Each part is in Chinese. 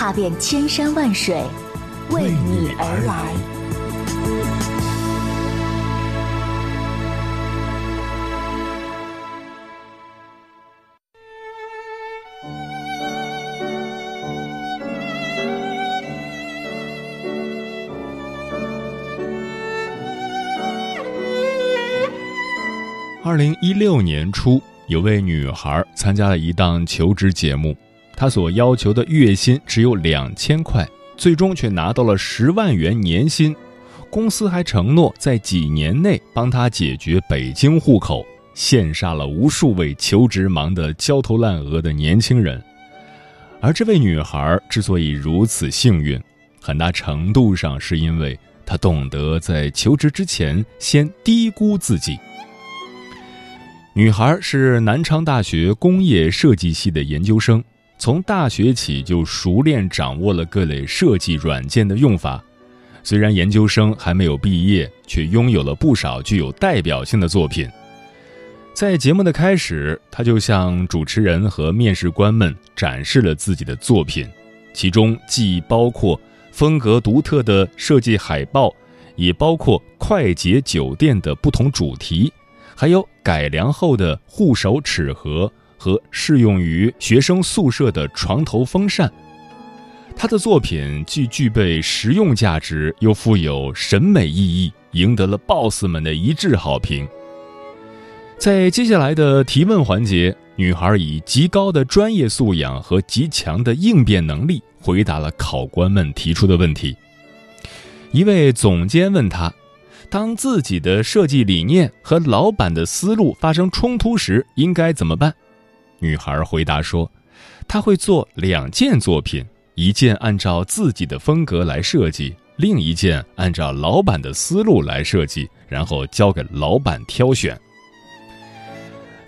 踏遍千山万水，为你而来。二零一六年初，有位女孩参加了一档求职节目，她所要求的月薪只有两千块，最终却拿到了十万元年薪。公司还承诺在几年内帮她解决北京户口，羡煞了无数位求职忙得焦头烂额的年轻人。而这位女孩之所以如此幸运，很大程度上是因为她懂得在求职之前先低估自己。女孩是南昌大学工业设计系的研究生，从大学起就熟练掌握了各类设计软件的用法。虽然研究生还没有毕业，却拥有了不少具有代表性的作品。在节目的开始，他就向主持人和面试官们展示了自己的作品，其中既包括风格独特的设计海报，也包括快捷酒店的不同主题。还有改良后的护手尺盒和适用于学生宿舍的床头风扇，他的作品既具备实用价值，又富有审美意义，赢得了 BOSS 们的一致好评。在接下来的提问环节，女孩以极高的专业素养和极强的应变能力回答了考官们提出的问题。一位总监问她。当自己的设计理念和老板的思路发生冲突时，应该怎么办？女孩回答说：“她会做两件作品，一件按照自己的风格来设计，另一件按照老板的思路来设计，然后交给老板挑选。”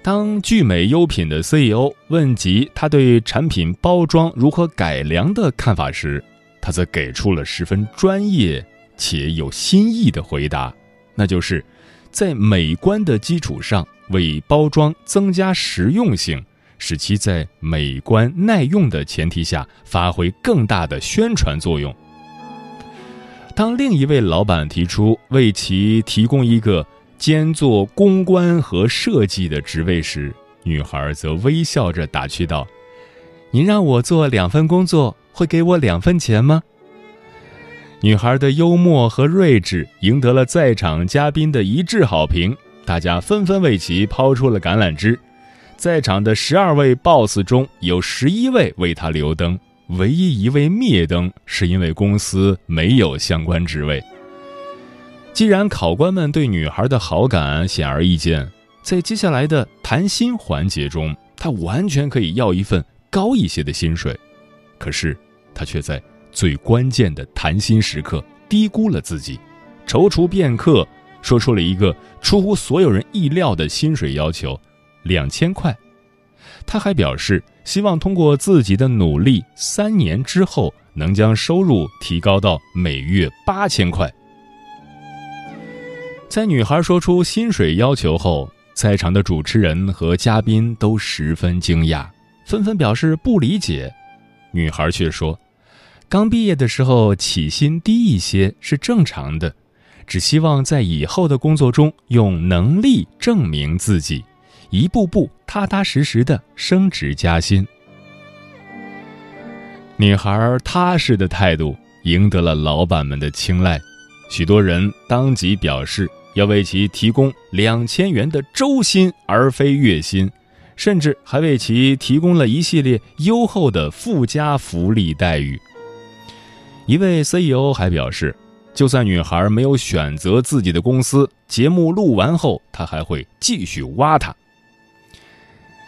当聚美优品的 CEO 问及他对产品包装如何改良的看法时，他则给出了十分专业。且有新意的回答，那就是在美观的基础上为包装增加实用性，使其在美观耐用的前提下发挥更大的宣传作用。当另一位老板提出为其提供一个兼做公关和设计的职位时，女孩则微笑着打趣道：“您让我做两份工作，会给我两份钱吗？”女孩的幽默和睿智赢得了在场嘉宾的一致好评，大家纷纷为其抛出了橄榄枝。在场的十二位 BOSS 中有十一位为他留灯，唯一一位灭灯是因为公司没有相关职位。既然考官们对女孩的好感显而易见，在接下来的谈薪环节中，他完全可以要一份高一些的薪水，可是他却在。最关键的谈心时刻，低估了自己，踌躇片刻，说出了一个出乎所有人意料的薪水要求：两千块。他还表示，希望通过自己的努力，三年之后能将收入提高到每月八千块。在女孩说出薪水要求后，在场的主持人和嘉宾都十分惊讶，纷纷表示不理解。女孩却说。刚毕业的时候起薪低一些是正常的，只希望在以后的工作中用能力证明自己，一步步踏踏实实的升职加薪。女孩踏实的态度赢得了老板们的青睐，许多人当即表示要为其提供两千元的周薪而非月薪，甚至还为其提供了一系列优厚的附加福利待遇。一位 CEO 还表示，就算女孩没有选择自己的公司，节目录完后，他还会继续挖她。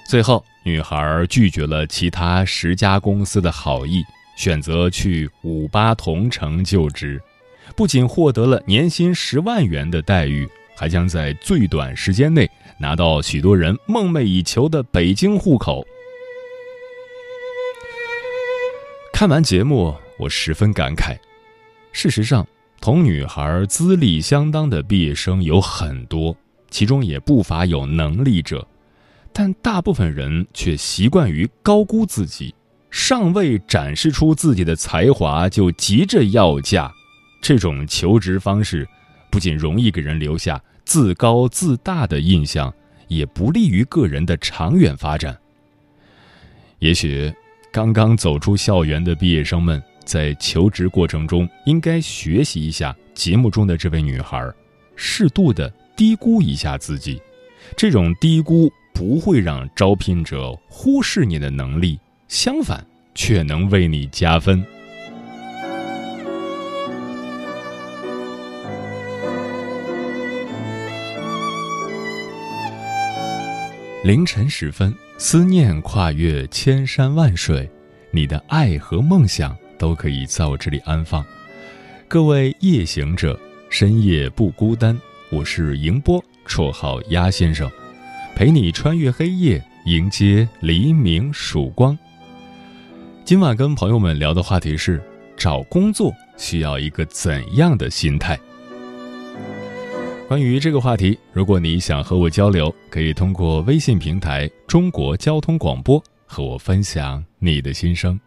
最后，女孩拒绝了其他十家公司的好意，选择去五八同城就职，不仅获得了年薪十万元的待遇，还将在最短时间内拿到许多人梦寐以求的北京户口。看完节目，我十分感慨。事实上，同女孩资历相当的毕业生有很多，其中也不乏有能力者，但大部分人却习惯于高估自己。尚未展示出自己的才华，就急着要价，这种求职方式不仅容易给人留下自高自大的印象，也不利于个人的长远发展。也许，刚刚走出校园的毕业生们在求职过程中，应该学习一下节目中的这位女孩，适度的低估一下自己。这种低估不会让招聘者忽视你的能力。相反，却能为你加分。凌晨时分，思念跨越千山万水，你的爱和梦想都可以在我这里安放。各位夜行者，深夜不孤单。我是迎波，绰号鸭先生，陪你穿越黑夜，迎接黎明曙光。今晚跟朋友们聊的话题是：找工作需要一个怎样的心态？关于这个话题，如果你想和我交流，可以通过微信平台“中国交通广播”和我分享你的心声。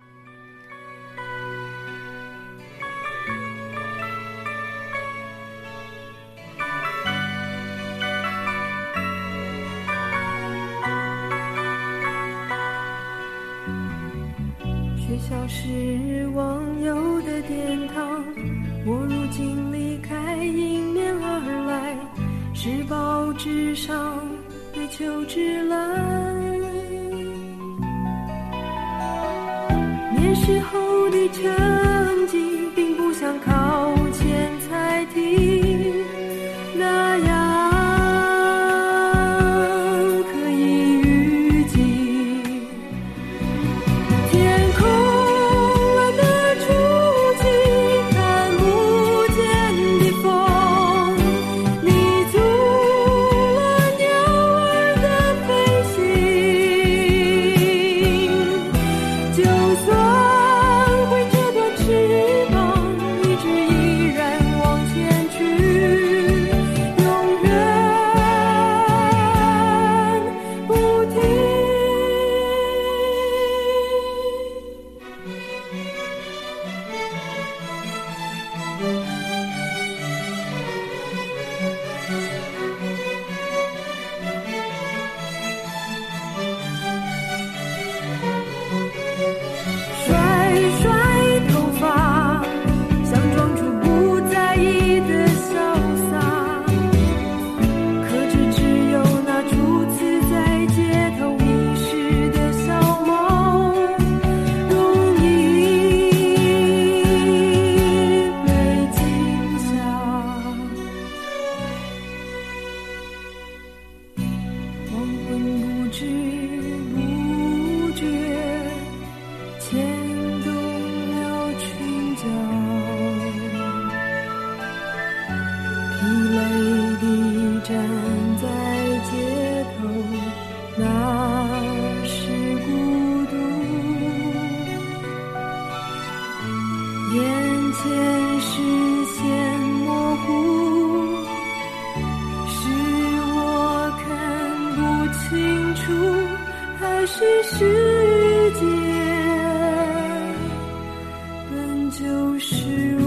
就是我。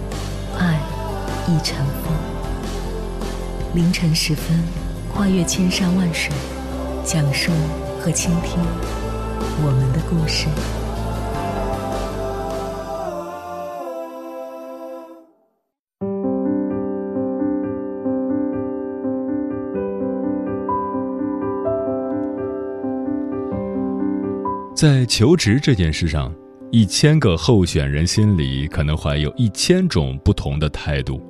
亦成风。凌晨时分，跨越千山万水，讲述和倾听我们的故事。在求职这件事上，一千个候选人心里可能怀有一千种不同的态度。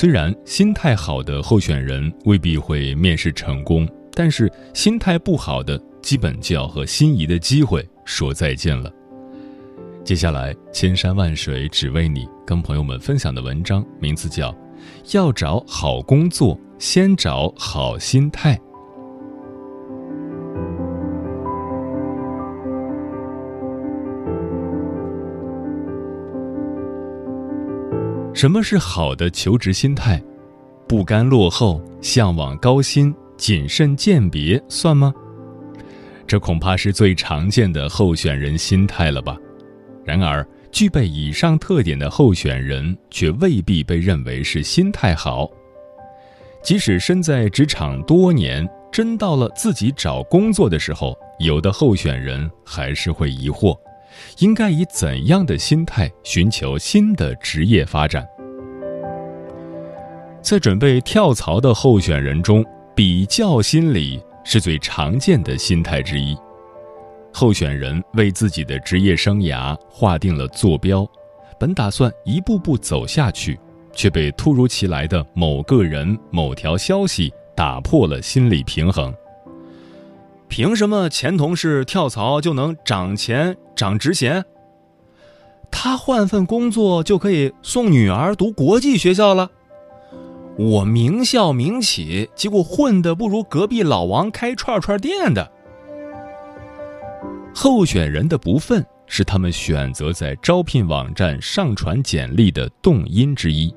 虽然心态好的候选人未必会面试成功，但是心态不好的，基本就要和心仪的机会说再见了。接下来，千山万水只为你，跟朋友们分享的文章名字叫《要找好工作，先找好心态》。什么是好的求职心态？不甘落后，向往高薪，谨慎鉴别，算吗？这恐怕是最常见的候选人心态了吧？然而，具备以上特点的候选人却未必被认为是心态好。即使身在职场多年，真到了自己找工作的时候，有的候选人还是会疑惑。应该以怎样的心态寻求新的职业发展？在准备跳槽的候选人中，比较心理是最常见的心态之一。候选人为自己的职业生涯划定了坐标，本打算一步步走下去，却被突如其来的某个人、某条消息打破了心理平衡。凭什么前同事跳槽就能涨钱涨职衔？他换份工作就可以送女儿读国际学校了？我名校名企，结果混的不如隔壁老王开串串店的。候选人的不忿是他们选择在招聘网站上传简历的动因之一。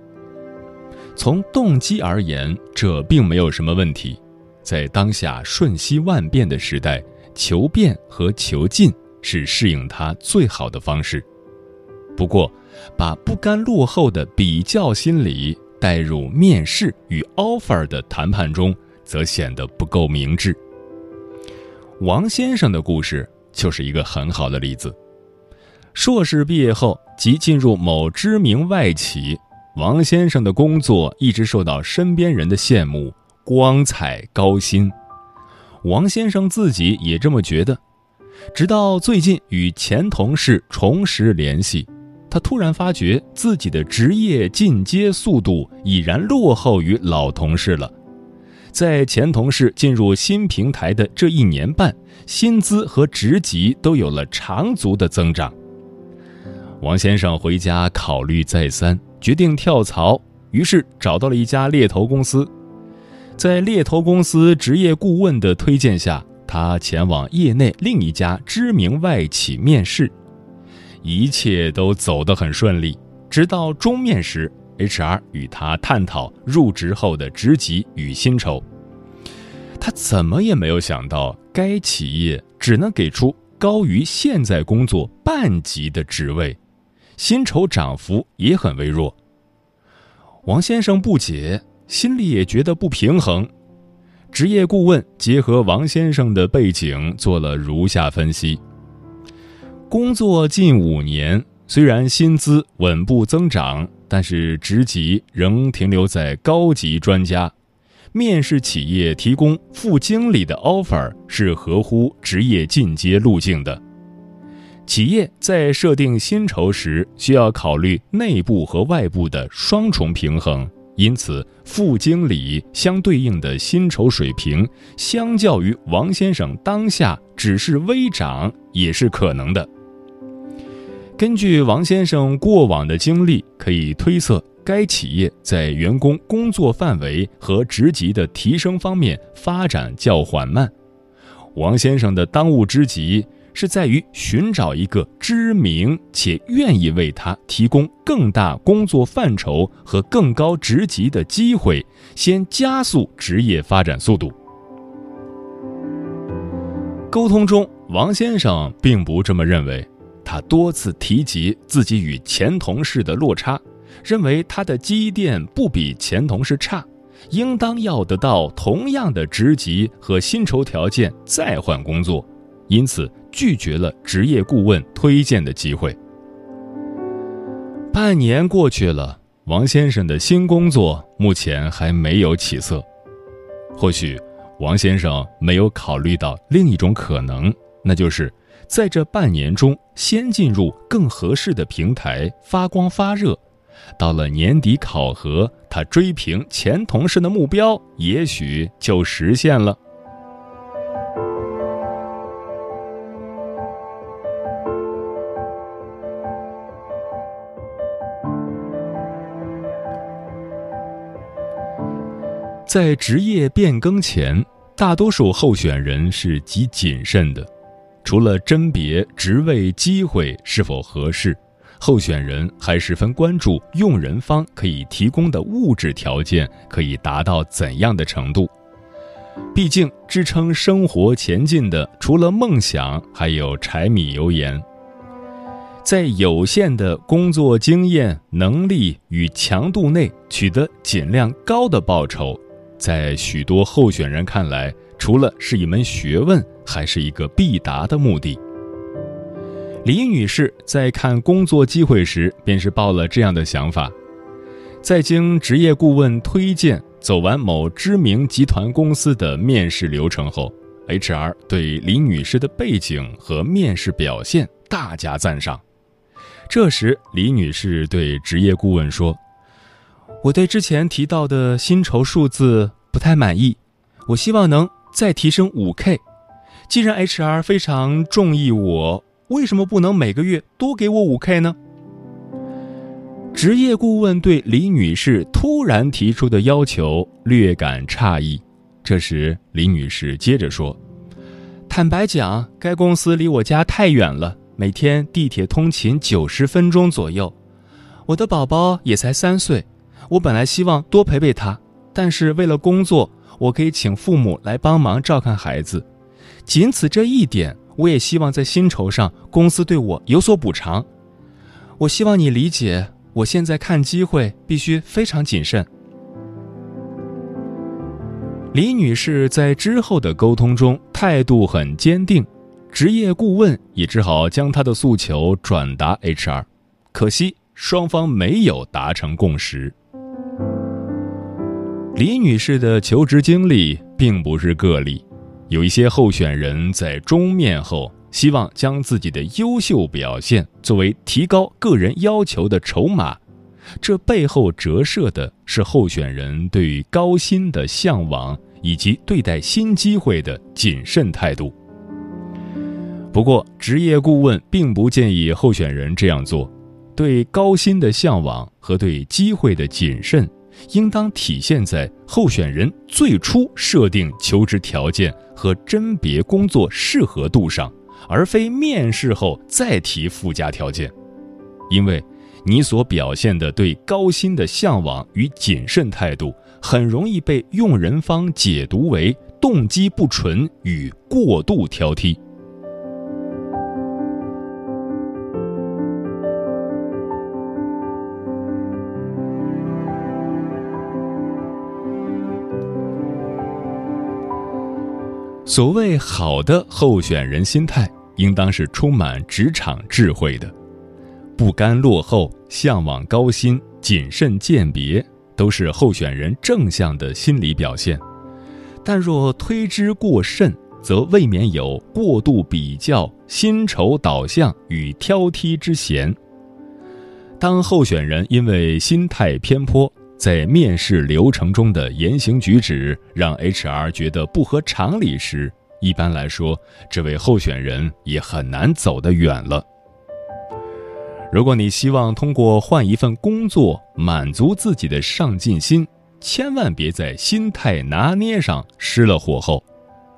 从动机而言，这并没有什么问题。在当下瞬息万变的时代，求变和求进是适应它最好的方式。不过，把不甘落后的比较心理带入面试与 offer 的谈判中，则显得不够明智。王先生的故事就是一个很好的例子。硕士毕业后即进入某知名外企，王先生的工作一直受到身边人的羡慕。光彩高薪，王先生自己也这么觉得。直到最近与前同事重拾联系，他突然发觉自己的职业进阶速度已然落后于老同事了。在前同事进入新平台的这一年半，薪资和职级都有了长足的增长。王先生回家考虑再三，决定跳槽，于是找到了一家猎头公司。在猎头公司职业顾问的推荐下，他前往业内另一家知名外企面试，一切都走得很顺利。直到终面时，HR 与他探讨入职后的职级与薪酬。他怎么也没有想到，该企业只能给出高于现在工作半级的职位，薪酬涨幅也很微弱。王先生不解。心里也觉得不平衡。职业顾问结合王先生的背景做了如下分析：工作近五年，虽然薪资稳步增长，但是职级仍停留在高级专家。面试企业提供副经理的 offer 是合乎职业进阶路径的。企业在设定薪酬时，需要考虑内部和外部的双重平衡。因此，副经理相对应的薪酬水平，相较于王先生当下只是微涨，也是可能的。根据王先生过往的经历，可以推测，该企业在员工工作范围和职级的提升方面发展较缓慢。王先生的当务之急是在于寻找一个知名且愿意为他提供更大工作范畴和更高职级的机会，先加速职业发展速度。沟通中，王先生并不这么认为，他多次提及自己与前同事的落差。认为他的积淀不比前同事差，应当要得到同样的职级和薪酬条件再换工作，因此拒绝了职业顾问推荐的机会。半年过去了，王先生的新工作目前还没有起色。或许，王先生没有考虑到另一种可能，那就是在这半年中先进入更合适的平台发光发热。到了年底考核，他追平前同事的目标，也许就实现了。在职业变更前，大多数候选人是极谨慎的，除了甄别职位机会是否合适。候选人还十分关注用人方可以提供的物质条件可以达到怎样的程度。毕竟，支撑生活前进的除了梦想，还有柴米油盐。在有限的工作经验、能力与强度内取得尽量高的报酬，在许多候选人看来，除了是一门学问，还是一个必达的目的。李女士在看工作机会时，便是抱了这样的想法。在经职业顾问推荐，走完某知名集团公司的面试流程后，HR 对李女士的背景和面试表现大加赞赏。这时，李女士对职业顾问说：“我对之前提到的薪酬数字不太满意，我希望能再提升五 K。既然 HR 非常中意我。”为什么不能每个月多给我五 K 呢？职业顾问对李女士突然提出的要求略感诧异。这时，李女士接着说：“坦白讲，该公司离我家太远了，每天地铁通勤九十分钟左右。我的宝宝也才三岁，我本来希望多陪陪他，但是为了工作，我可以请父母来帮忙照看孩子，仅此这一点。”我也希望在薪酬上，公司对我有所补偿。我希望你理解，我现在看机会必须非常谨慎。李女士在之后的沟通中态度很坚定，职业顾问也只好将她的诉求转达 HR。可惜双方没有达成共识。李女士的求职经历并不是个例。有一些候选人在终面后，希望将自己的优秀表现作为提高个人要求的筹码，这背后折射的是候选人对于高薪的向往以及对待新机会的谨慎态度。不过，职业顾问并不建议候选人这样做，对高薪的向往和对机会的谨慎。应当体现在候选人最初设定求职条件和甄别工作适合度上，而非面试后再提附加条件。因为，你所表现的对高薪的向往与谨慎态度，很容易被用人方解读为动机不纯与过度挑剔。所谓好的候选人心态，应当是充满职场智慧的，不甘落后，向往高薪，谨慎鉴别，都是候选人正向的心理表现。但若推之过甚，则未免有过度比较、薪酬导向与挑剔之嫌。当候选人因为心态偏颇，在面试流程中的言行举止让 HR 觉得不合常理时，一般来说，这位候选人也很难走得远了。如果你希望通过换一份工作满足自己的上进心，千万别在心态拿捏上失了火候，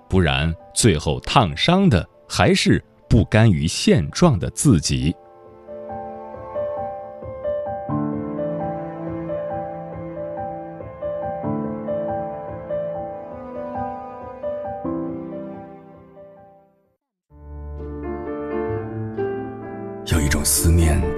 不然最后烫伤的还是不甘于现状的自己。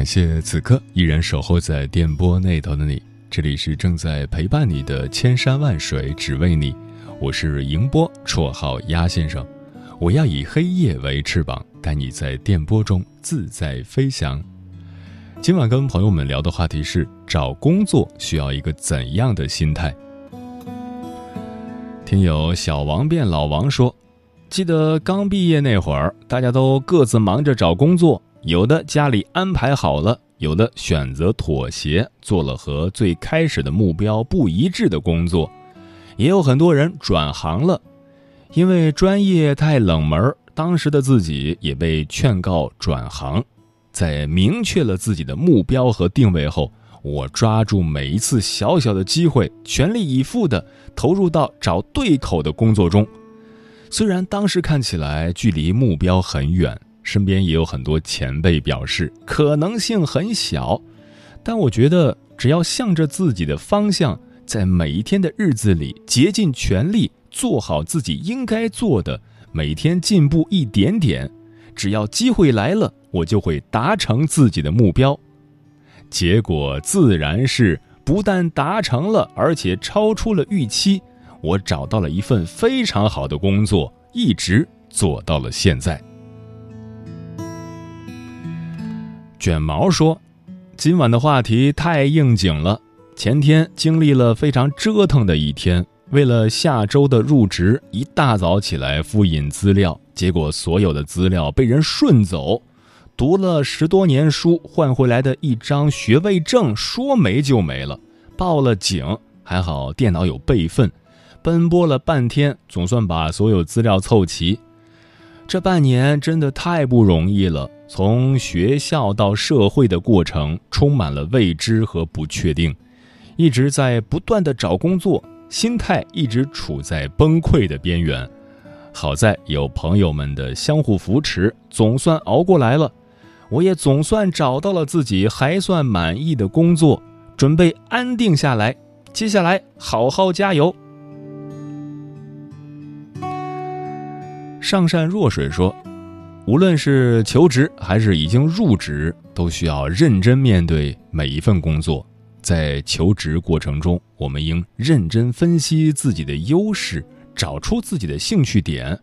感谢此刻依然守候在电波那头的你，这里是正在陪伴你的千山万水只为你，我是迎波，绰号鸭先生，我要以黑夜为翅膀，带你在电波中自在飞翔。今晚跟朋友们聊的话题是找工作需要一个怎样的心态？听友小王变老王说，记得刚毕业那会儿，大家都各自忙着找工作。有的家里安排好了，有的选择妥协，做了和最开始的目标不一致的工作，也有很多人转行了，因为专业太冷门，当时的自己也被劝告转行。在明确了自己的目标和定位后，我抓住每一次小小的机会，全力以赴地投入到找对口的工作中。虽然当时看起来距离目标很远。身边也有很多前辈表示可能性很小，但我觉得只要向着自己的方向，在每一天的日子里竭尽全力做好自己应该做的，每天进步一点点，只要机会来了，我就会达成自己的目标。结果自然是不但达成了，而且超出了预期。我找到了一份非常好的工作，一直做到了现在。卷毛说：“今晚的话题太应景了。前天经历了非常折腾的一天，为了下周的入职，一大早起来复印资料，结果所有的资料被人顺走。读了十多年书换回来的一张学位证说没就没了，报了警，还好电脑有备份，奔波了半天，总算把所有资料凑齐。这半年真的太不容易了。”从学校到社会的过程充满了未知和不确定，一直在不断的找工作，心态一直处在崩溃的边缘。好在有朋友们的相互扶持，总算熬过来了。我也总算找到了自己还算满意的工作，准备安定下来。接下来好好加油。上善若水说。无论是求职还是已经入职，都需要认真面对每一份工作。在求职过程中，我们应认真分析自己的优势，找出自己的兴趣点，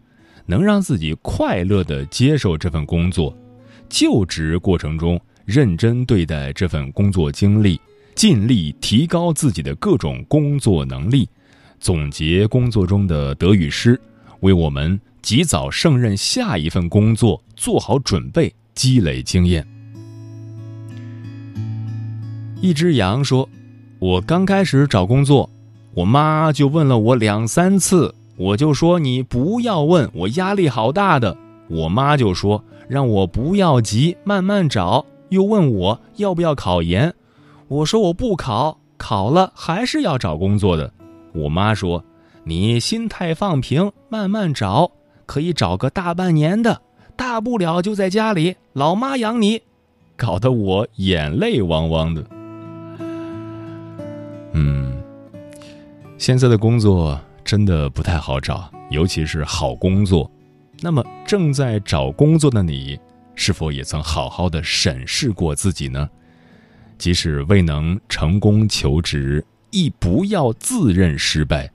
能让自己快乐地接受这份工作。就职过程中，认真对待这份工作经历，尽力提高自己的各种工作能力，总结工作中的得与失，为我们。及早胜任下一份工作，做好准备，积累经验。一只羊说：“我刚开始找工作，我妈就问了我两三次，我就说你不要问，我压力好大的。我妈就说让我不要急，慢慢找。又问我要不要考研，我说我不考，考了还是要找工作的。我妈说你心态放平，慢慢找。”可以找个大半年的，大不了就在家里，老妈养你，搞得我眼泪汪汪的。嗯，现在的工作真的不太好找，尤其是好工作。那么正在找工作的你，是否也曾好好的审视过自己呢？即使未能成功求职，亦不要自认失败，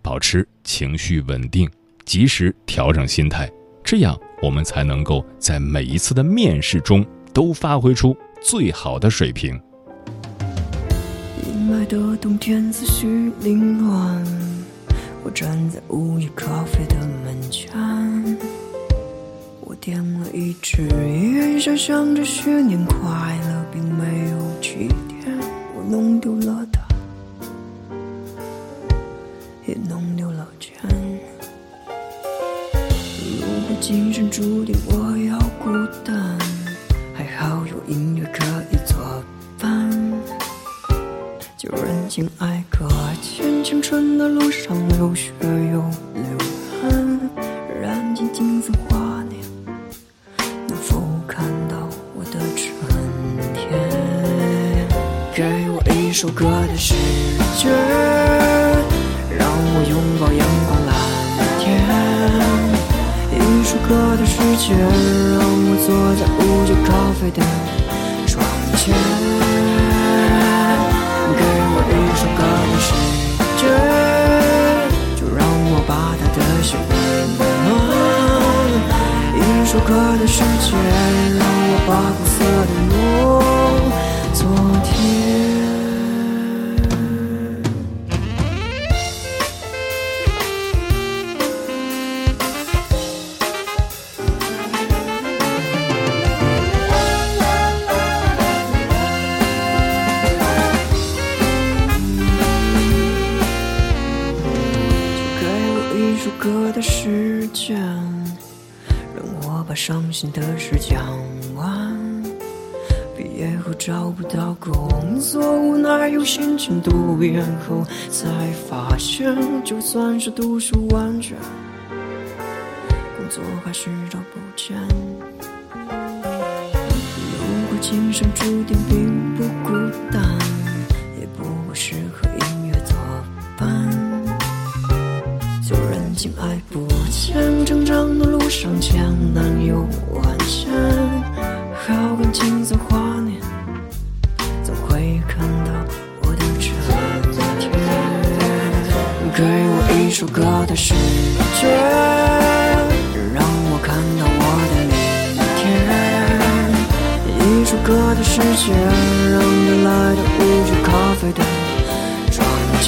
保持情绪稳定。及时调整心态，这样我们才能够在每一次的面试中都发挥出最好的水平。阴霾的冬天思绪凌乱，我站在午夜咖啡的门前，我点了一支烟，想象着许年快乐并没有起点，我弄丢了它，也弄今生注定我要孤单，还好有音乐可以作伴。就任情爱搁浅，青春的路上流血又流汗，燃尽金色华年，能否看到我的春天？给我一首歌的时间，的窗前。给我一首歌的时间，就让我把他的心温暖。一首歌的时间，让我把读毕业后才发现，就算是读书万卷，工作还是找不见。如果今生注定并不孤单，也不会适合音乐作伴。就任性爱不见，成长的路上艰难又万险，好感金色花一首歌的时间，让我看到我的明天。一首歌的时间，让你来到无酒咖啡的窗前。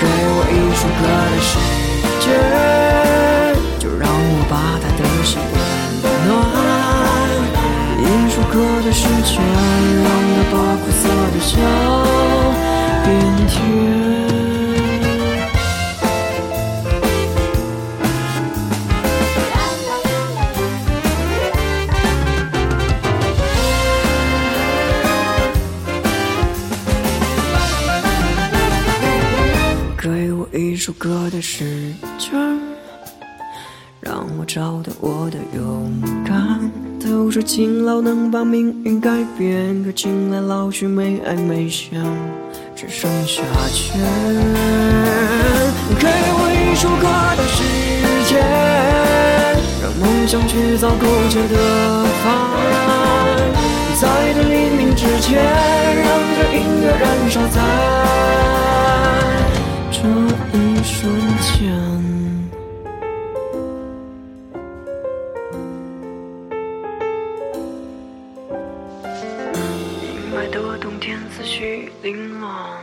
给我一首歌的时间，就让我把它的心温暖。一首歌的时间，让我找到我的勇敢。都说勤劳能把命运改变，可近来老去没爱没想，只剩下钱。给我一首歌的时间，让梦想去造苟且的帆。在这黎明之前，让这音乐燃烧在这一瞬间。绪凌